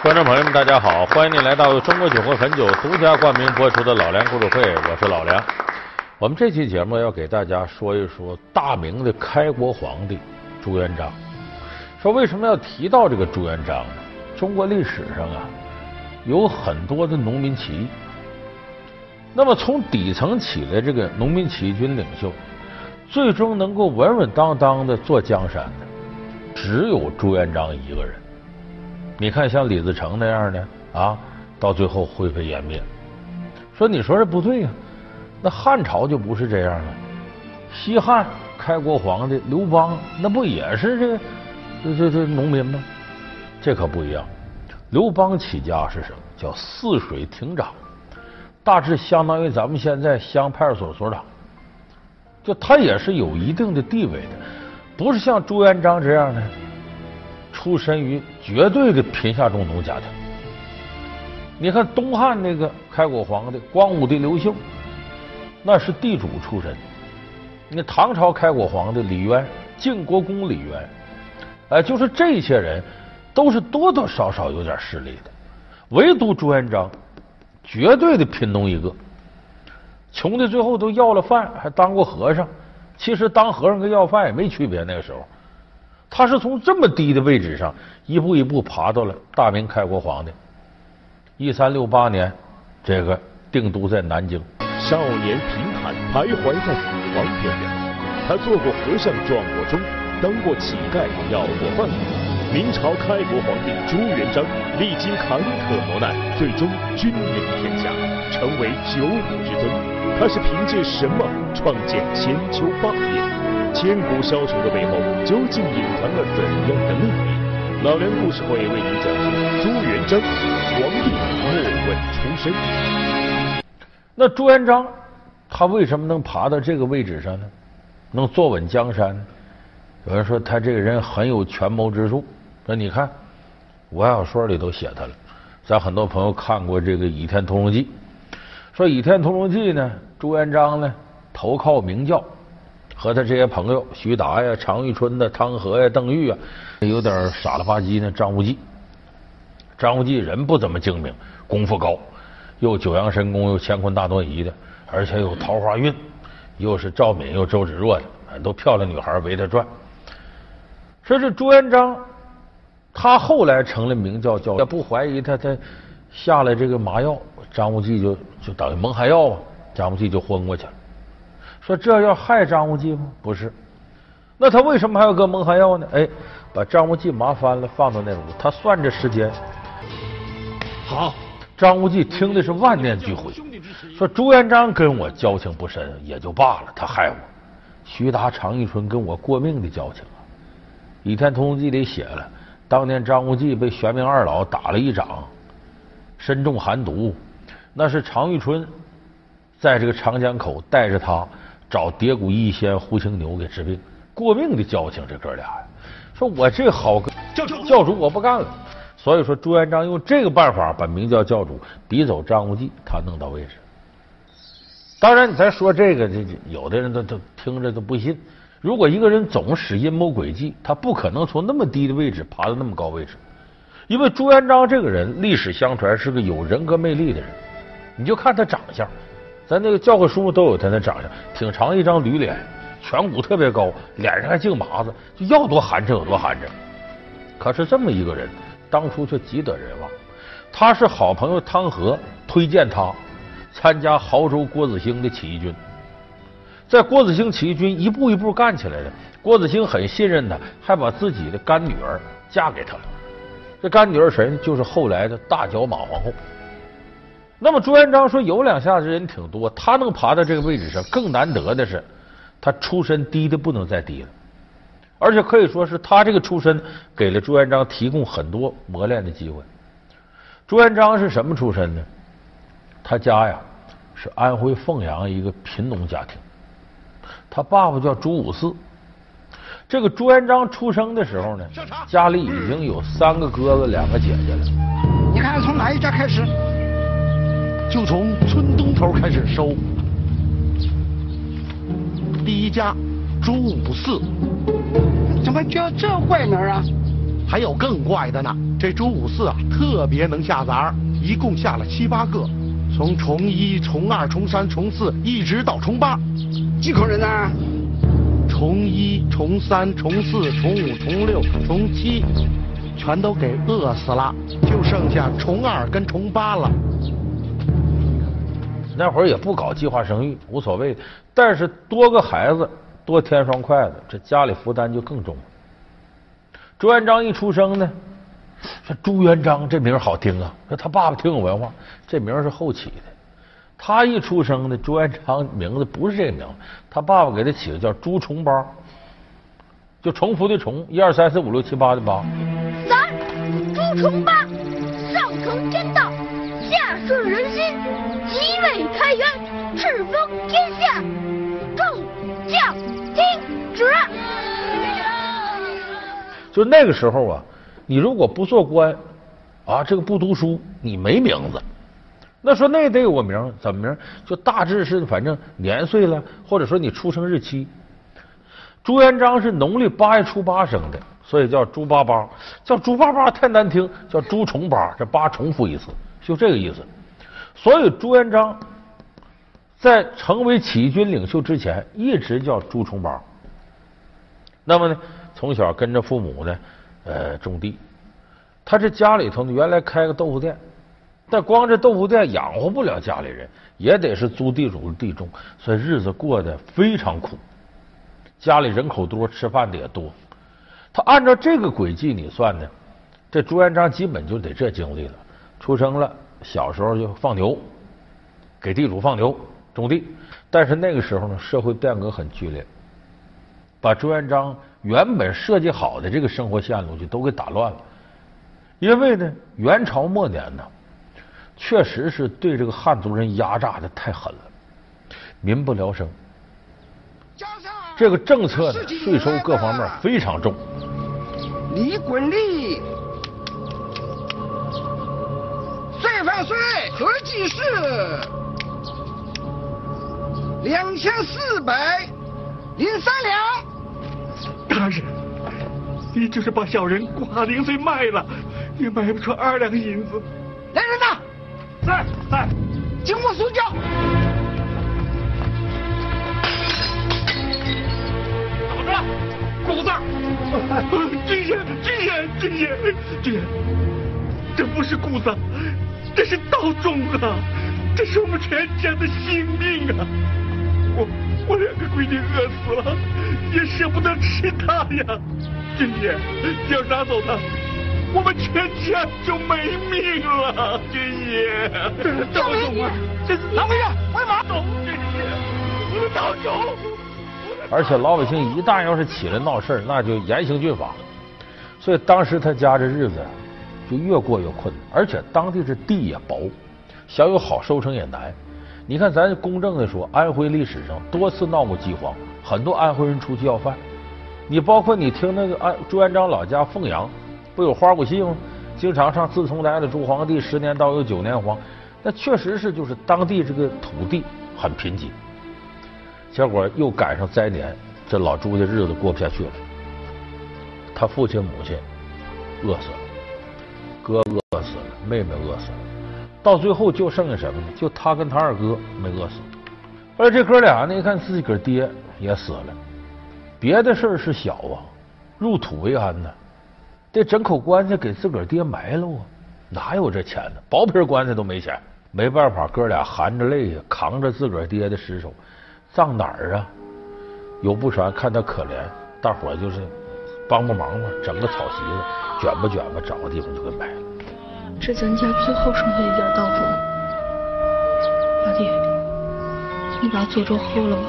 观众朋友们，大家好！欢迎您来到中国酒会汾酒独家冠名播出的老梁故事会，我是老梁。我们这期节目要给大家说一说大明的开国皇帝朱元璋。说为什么要提到这个朱元璋呢？中国历史上啊，有很多的农民起义。那么从底层起来，这个农民起义军领袖，最终能够稳稳当当的坐江山的，只有朱元璋一个人。你看，像李自成那样的啊，到最后灰飞烟灭。说你说这不对呀？那汉朝就不是这样了。西汉开国皇帝刘邦，那不也是这这这这农民吗？这可不一样。刘邦起家是什么？叫泗水亭长，大致相当于咱们现在乡派出所所长。就他也是有一定的地位的，不是像朱元璋这样的。出身于绝对的贫下中农家庭。你看东汉那个开国皇帝光武帝刘秀，那是地主出身。那唐朝开国皇帝李渊，晋国公李渊，哎，就是这些人都是多多少少有点势力的。唯独朱元璋，绝对的贫农一个，穷的最后都要了饭，还当过和尚。其实当和尚跟要饭也没区别，那个时候。他是从这么低的位置上一步一步爬到了大明开国皇帝。一三六八年，这个定都在南京。少年贫寒，徘徊在死亡边缘。他做过和尚，撞过钟，当过乞丐，要过饭。明朝开国皇帝朱元璋历经坎坷磨难，最终君临天下，成为九五之尊。他是凭借什么创建千秋霸业？千古枭雄的背后，究竟隐藏了怎样的秘密？老梁故事会为您讲述朱元璋皇帝莫问出身。那朱元璋他为什么能爬到这个位置上呢？能坐稳江山？有人说他这个人很有权谋之术。那你看武侠小说里都写他了。咱很多朋友看过这个《倚天屠龙记》，说《倚天屠龙记》呢，朱元璋呢投靠明教。和他这些朋友，徐达呀、常遇春呐汤和呀、邓玉啊，有点傻了吧唧呢。张无忌，张无忌人不怎么精明，功夫高，又九阳神功，又乾坤大挪移的，而且有桃花运，又是赵敏又周芷若的，都漂亮女孩围他转。说这朱元璋，他后来成了明教教，也不怀疑他，他下了这个麻药，张无忌就就等于蒙汗药啊，张无忌就昏过去了。说这要害张无忌吗？不是，那他为什么还要搁蒙汗药呢？哎，把张无忌麻翻了，放到那屋，他算着时间。好，张无忌听的是万念俱灰，说朱元璋跟我交情不深也就罢了，他害我。徐达、常遇春跟我过命的交情啊，《倚天屠龙记》里写了，当年张无忌被玄冥二老打了一掌，身中寒毒，那是常遇春在这个长江口带着他。找叠谷义仙胡青牛给治病，过命的交情，这哥俩呀，说我这好个教主，教主我不干了。所以说朱元璋用这个办法把明教教主逼走张无忌，他弄到位置。当然，你再说这个，这这有的人都都听着都不信。如果一个人总使阴谋诡计，他不可能从那么低的位置爬到那么高位置。因为朱元璋这个人，历史相传是个有人格魅力的人，你就看他长相。咱那个教科书都有他那长相，挺长一张驴脸，颧骨特别高，脸上还净麻子，就要多寒碜有多寒碜。可是这么一个人，当初却极得人望。他是好朋友汤和推荐他参加亳州郭子兴的起义军，在郭子兴起义军一步一步干起来的，郭子兴很信任他，还把自己的干女儿嫁给他了。这干女儿谁呢？就是后来的大脚马皇后。那么朱元璋说有两下子人挺多，他能爬到这个位置上，更难得的是他出身低的不能再低了，而且可以说是他这个出身给了朱元璋提供很多磨练的机会。朱元璋是什么出身呢？他家呀是安徽凤阳一个贫农家庭，他爸爸叫朱五四。这个朱元璋出生的时候呢，家里已经有三个哥哥两个姐姐了。你看从哪一家开始？就从村东头开始收，第一家朱五四，怎么叫这怪名啊？还有更怪的呢，这朱五四啊，特别能下杂儿，一共下了七八个，从重一、重二、重三、重四，一直到重八。几口人呢？重一、重三、重四、重五、重六、重七，全都给饿死了，就剩下重二跟重八了。那会儿也不搞计划生育，无所谓。但是多个孩子，多添双筷子，这家里负担就更重。朱元璋一出生呢，说朱元璋这名好听啊，说他爸爸挺有文化，这名是后起的。他一出生呢，朱元璋 名字不是这名字，他爸爸给他起的叫朱重八，就重复的重，一二三四五六七八的八。三，朱重八，即位开元，赤封天下，众将听旨。就那个时候啊，你如果不做官啊，这个不读书，你没名字。那说那得有个名，怎么名？就大致是反正年岁了，或者说你出生日期。朱元璋是农历八月初八生的，所以叫朱八八。叫朱八八太难听，叫朱重八，这八重复一次，就这个意思。所以朱元璋在成为起义军领袖之前，一直叫朱重八。那么呢，从小跟着父母呢，呃，种地。他这家里头呢，原来开个豆腐店。但光这豆腐店养活不了家里人，也得是租地主的地种，所以日子过得非常苦。家里人口多，吃饭的也多。他按照这个轨迹你算呢，这朱元璋基本就得这经历了。出生了，小时候就放牛，给地主放牛种地。但是那个时候呢，社会变革很剧烈，把朱元璋原本设计好的这个生活线路就都给打乱了。因为呢，元朝末年呢。确实是对这个汉族人压榨的太狠了，民不聊生。这个政策呢，税收各方面非常重。李滚利，税反税合计是两千四百零三两。大人，你就是把小人挂零碎卖了，也卖不出二两银子。来人呐！在在，经过搜教。怎么着？谷子？军爷，军爷，军爷，军爷，这不是谷子，这是道种啊！这是我们全家的性命啊！我我两个闺女饿死了，也舍不得吃它呀！军爷，要拿走它。我们全家就没命了，军爷。赵明，这是拿回事？快马走，军爷，我们逃走。而且老百姓一旦要是起来闹事那就严刑峻法。所以当时他家这日子就越过越困难，而且当地这地也薄，想有好收成也难。你看，咱公正的说，安徽历史上多次闹过饥荒，很多安徽人出去要饭。你包括你听那个安朱元璋老家凤阳。不有花鼓戏吗？经常唱“自从来了朱皇帝，十年倒有九年荒”。那确实是，就是当地这个土地很贫瘠。结果又赶上灾年，这老朱的日子过不下去了。他父亲母亲饿死了，哥饿死了，妹妹饿死了，到最后就剩下什么呢？就他跟他二哥没饿死。而这哥俩呢，一看自己个爹也死了，别的事儿是小啊，入土为安呢。得整口棺材给自个儿爹埋了啊！哪有这钱呢？薄皮棺材都没钱，没办法，哥俩含着泪，扛着自个儿爹的尸首，葬哪儿啊？有不少看他可怜，大伙儿就是帮帮忙吧，整个草席子，卷吧卷吧，找个地方就给埋了。这咱家最后剩下一点稻种，老弟，你把做粥喝了吧。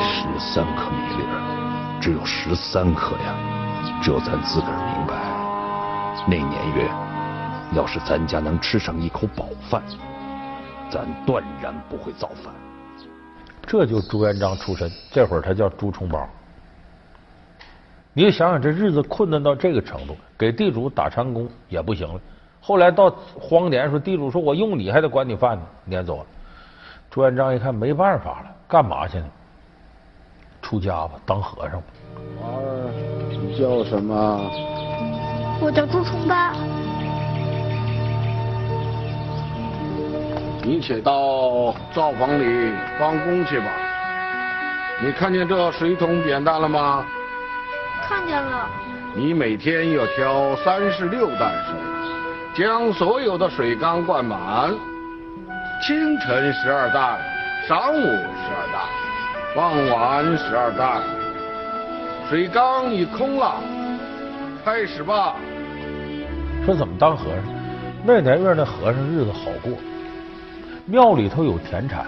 十三颗米粒儿。只有十三颗呀！只有咱自个儿明白，那年月，要是咱家能吃上一口饱饭，咱断然不会造反。这就朱元璋出身，这会儿他叫朱重八。你想想，这日子困难到这个程度，给地主打长工也不行了。后来到荒年，时候地主说我用你还得管你饭呢，撵走了。朱元璋一看没办法了，干嘛去呢？出家吧，当和尚吧。娃儿，你叫什么？我叫朱重八。你且到灶房里帮工去吧。你看见这水桶扁担了吗？看见了。你每天要挑三十六担水，将所有的水缸灌满。清晨十二担，晌午十二担，傍晚十二担。水缸已空了，开始吧。说怎么当和尚？那年月那和尚日子好过。庙里头有田产，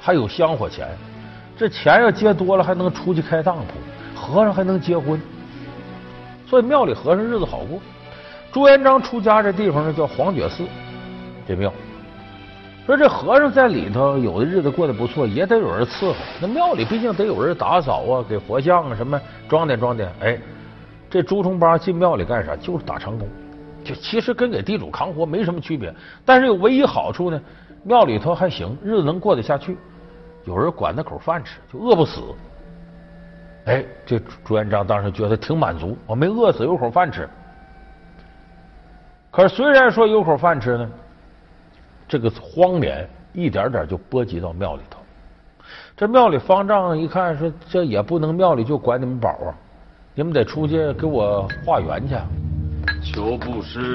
还有香火钱，这钱要接多了，还能出去开当铺，和尚还能结婚，所以庙里和尚日子好过。朱元璋出家这地方呢，叫黄觉寺，这庙。说这和尚在里头，有的日子过得不错，也得有人伺候。那庙里毕竟得有人打扫啊，给佛像啊什么装点装点。哎，这朱重八进庙里干啥？就是打长工，就其实跟给地主扛活没什么区别，但是有唯一好处呢。庙里头还行，日子能过得下去，有人管他口饭吃，就饿不死。哎，这朱元璋当时觉得挺满足，我没饿死，有口饭吃。可是虽然说有口饭吃呢，这个荒年一点点就波及到庙里头。这庙里方丈一看说，这也不能庙里就管你们宝啊，你们得出去给我化缘去。求布施，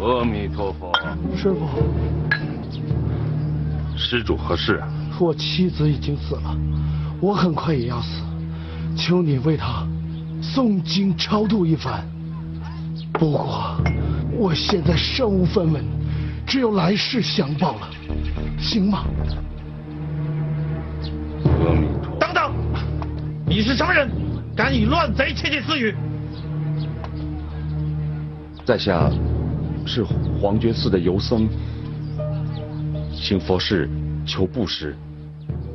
阿弥陀佛。师傅。施主何事啊？我妻子已经死了，我很快也要死，求你为她诵经超度一番。不过我现在身无分文，只有来世相报了，行吗？阿弥陀。等等，你是什么人？敢以乱贼窃窃私语？在下是黄觉寺的游僧。请佛事求布施，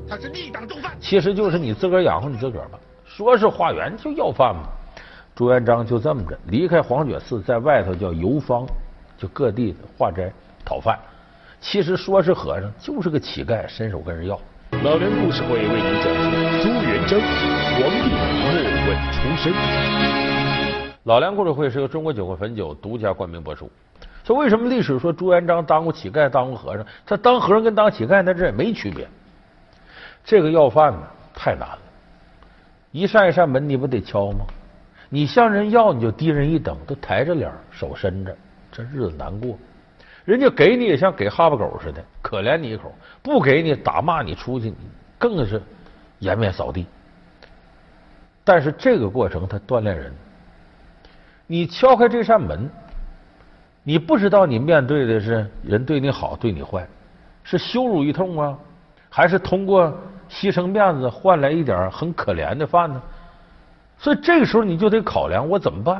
他是逆党重犯，其实就是你自个儿养活你自个儿吧。说是化缘就要饭嘛。朱元璋就这么着离开黄觉寺，在外头叫游方，就各地的化斋讨饭。其实说是和尚，就是个乞丐，伸手跟人要。老梁故事会为您讲述朱元璋皇帝莫问出身。老梁故事会是由中国酒会汾酒独家冠名播出。说为什么历史说朱元璋当过乞丐，当过和尚？他当和尚跟当乞丐那这也没区别。这个要饭呢，太难了，一扇一扇门你不得敲吗？你向人要你就低人一等，都抬着脸，手伸着，这日子难过。人家给你也像给哈巴狗似的，可怜你一口；不给你打骂你出去，更是颜面扫地。但是这个过程它锻炼人，你敲开这扇门。你不知道你面对的是人对你好对你坏，是羞辱一通啊，还是通过牺牲面子换来一点很可怜的饭呢？所以这个时候你就得考量我怎么办。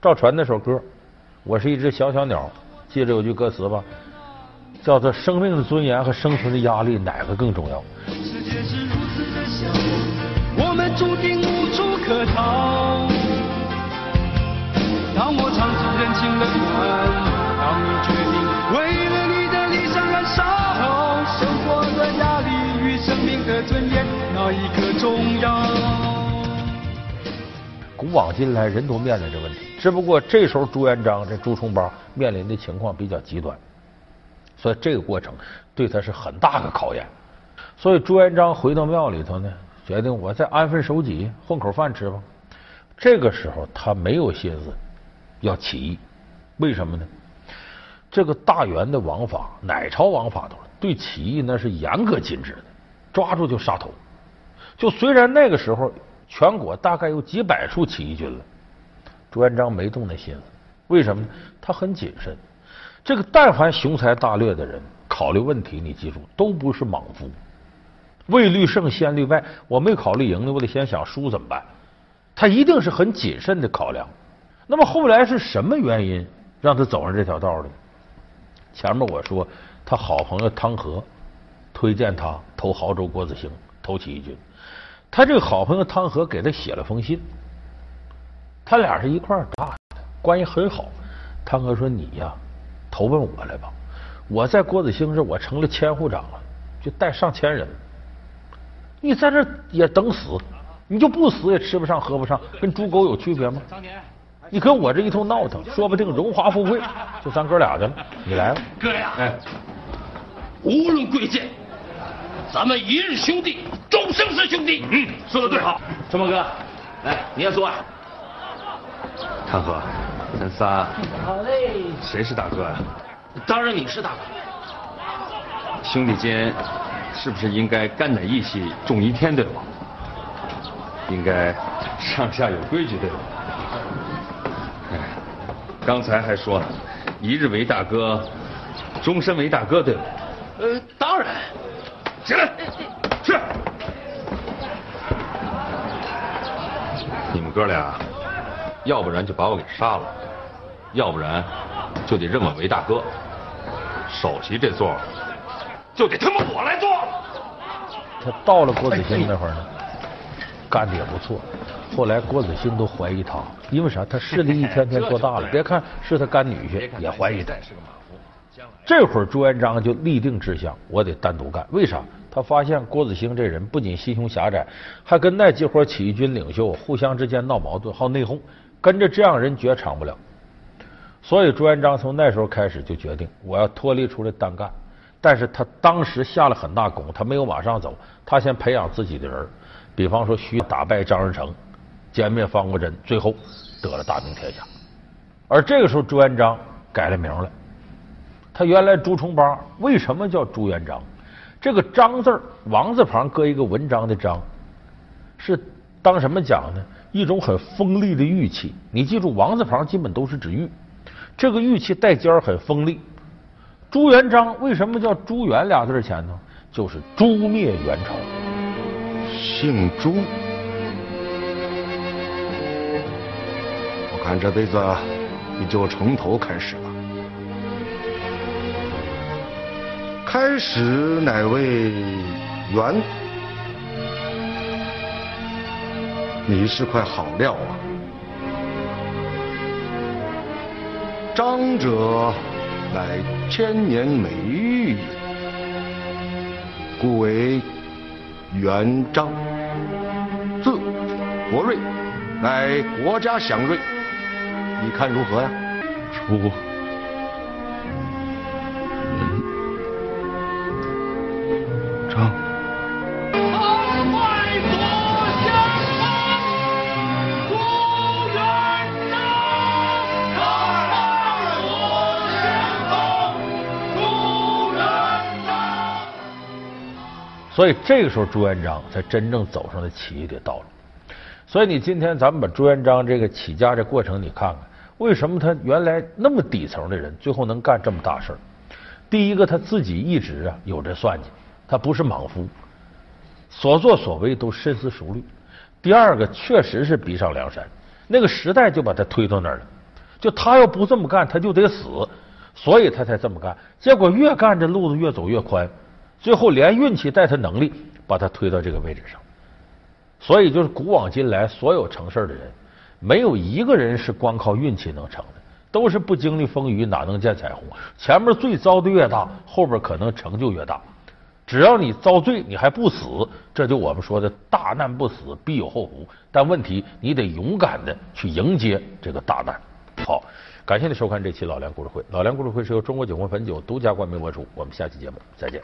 赵传那首歌，我是一只小小鸟，记着有句歌词吧，叫做“生命的尊严和生存的压力哪个更重要？”世界是如此的小，我们注定无处可逃。当我唱出人情冷暖，当你决定为了你的理想燃烧，生活的压力与生命的尊严，哪一个重要？古往今来，人都面临着问题，只不过这时候朱元璋这朱重八面临的情况比较极端，所以这个过程对他是很大的考验。所以朱元璋回到庙里头呢，决定我再安分守己，混口饭吃吧。这个时候他没有心思。要起义，为什么呢？这个大元的王法，哪朝王法都对起义那是严格禁止的，抓住就杀头。就虽然那个时候全国大概有几百处起义军了，朱元璋没动那心思。为什么呢？他很谨慎。这个但凡雄才大略的人，考虑问题，你记住，都不是莽夫。未虑胜先虑败，我没考虑赢呢，我得先想输怎么办？他一定是很谨慎的考量。那么后来是什么原因让他走上这条道的？前面我说他好朋友汤和推荐他投亳州郭子兴投起义军，他这个好朋友汤和给他写了封信，他俩是一块儿大的，关系很好。汤和说：“你呀，投奔我来吧，我在郭子兴这我成了千户长了，就带上千人。你在这也等死，你就不死也吃不上喝不上，跟猪狗有区别吗？你跟我这一通闹腾，说不定荣华富贵就咱哥俩的了。你来吧，哥呀！哎，无论贵贱，咱们一日兄弟，终生是兄弟。嗯，说的对，好。春风哥，来，你也说。唐河，咱仨。好嘞。谁是大哥啊？当然你是大哥。兄弟间，是不是应该肝胆义气重于天，对吧？应该上下有规矩，对吧？刚才还说呢，一日为大哥，终身为大哥，对吧？呃，当然。起来，是。你们哥俩，要不然就把我给杀了，要不然就得认我为大哥。首席这座，就得他妈我来坐。他到了郭子兴那会儿呢，干的也不错。后来郭子兴都怀疑他，因为啥？他势力一天天做大了。别看是他干女婿，也怀疑他。这会儿朱元璋就立定志向，我得单独干。为啥？他发现郭子兴这人不仅心胸狭窄，还跟那几伙起义军领袖互相之间闹矛盾，好内讧，跟着这样人绝长不了。所以朱元璋从那时候开始就决定，我要脱离出来单干。但是他当时下了很大功，他没有马上走，他先培养自己的人，比方说需打败张士诚。歼灭方国珍，最后得了大名天下。而这个时候，朱元璋改了名了。他原来朱重八为什么叫朱元璋？这个“璋”字，王字旁搁一个文章的“章”，是当什么讲呢？一种很锋利的玉器。你记住，王字旁基本都是指玉。这个玉器带尖儿，很锋利。朱元璋为什么叫朱元俩字前头？就是诛灭元朝。姓朱。看这辈子，你就从头开始了。开始乃为元，你是块好料啊。张者，乃千年美玉，故为元璋。字国瑞，乃国家祥瑞。你看如何呀？朱元璋。所以这个时候，朱元璋才真正走上了起义的道路。所以你今天咱们把朱元璋这个起家这过程你看看，为什么他原来那么底层的人，最后能干这么大事儿？第一个他自己一直啊有这算计，他不是莽夫，所作所为都深思熟虑。第二个确实是逼上梁山，那个时代就把他推到那儿了，就他要不这么干他就得死，所以他才这么干。结果越干这路子越走越宽，最后连运气带他能力把他推到这个位置上。所以，就是古往今来，所有成事的人，没有一个人是光靠运气能成的，都是不经历风雨哪能见彩虹。前面罪遭的越大，后边可能成就越大。只要你遭罪，你还不死，这就我们说的大难不死，必有后福。但问题，你得勇敢的去迎接这个大难。好，感谢你收看这期老梁故事会。老梁故事会是由中国酒魂汾酒独家冠名播出。我们下期节目再见。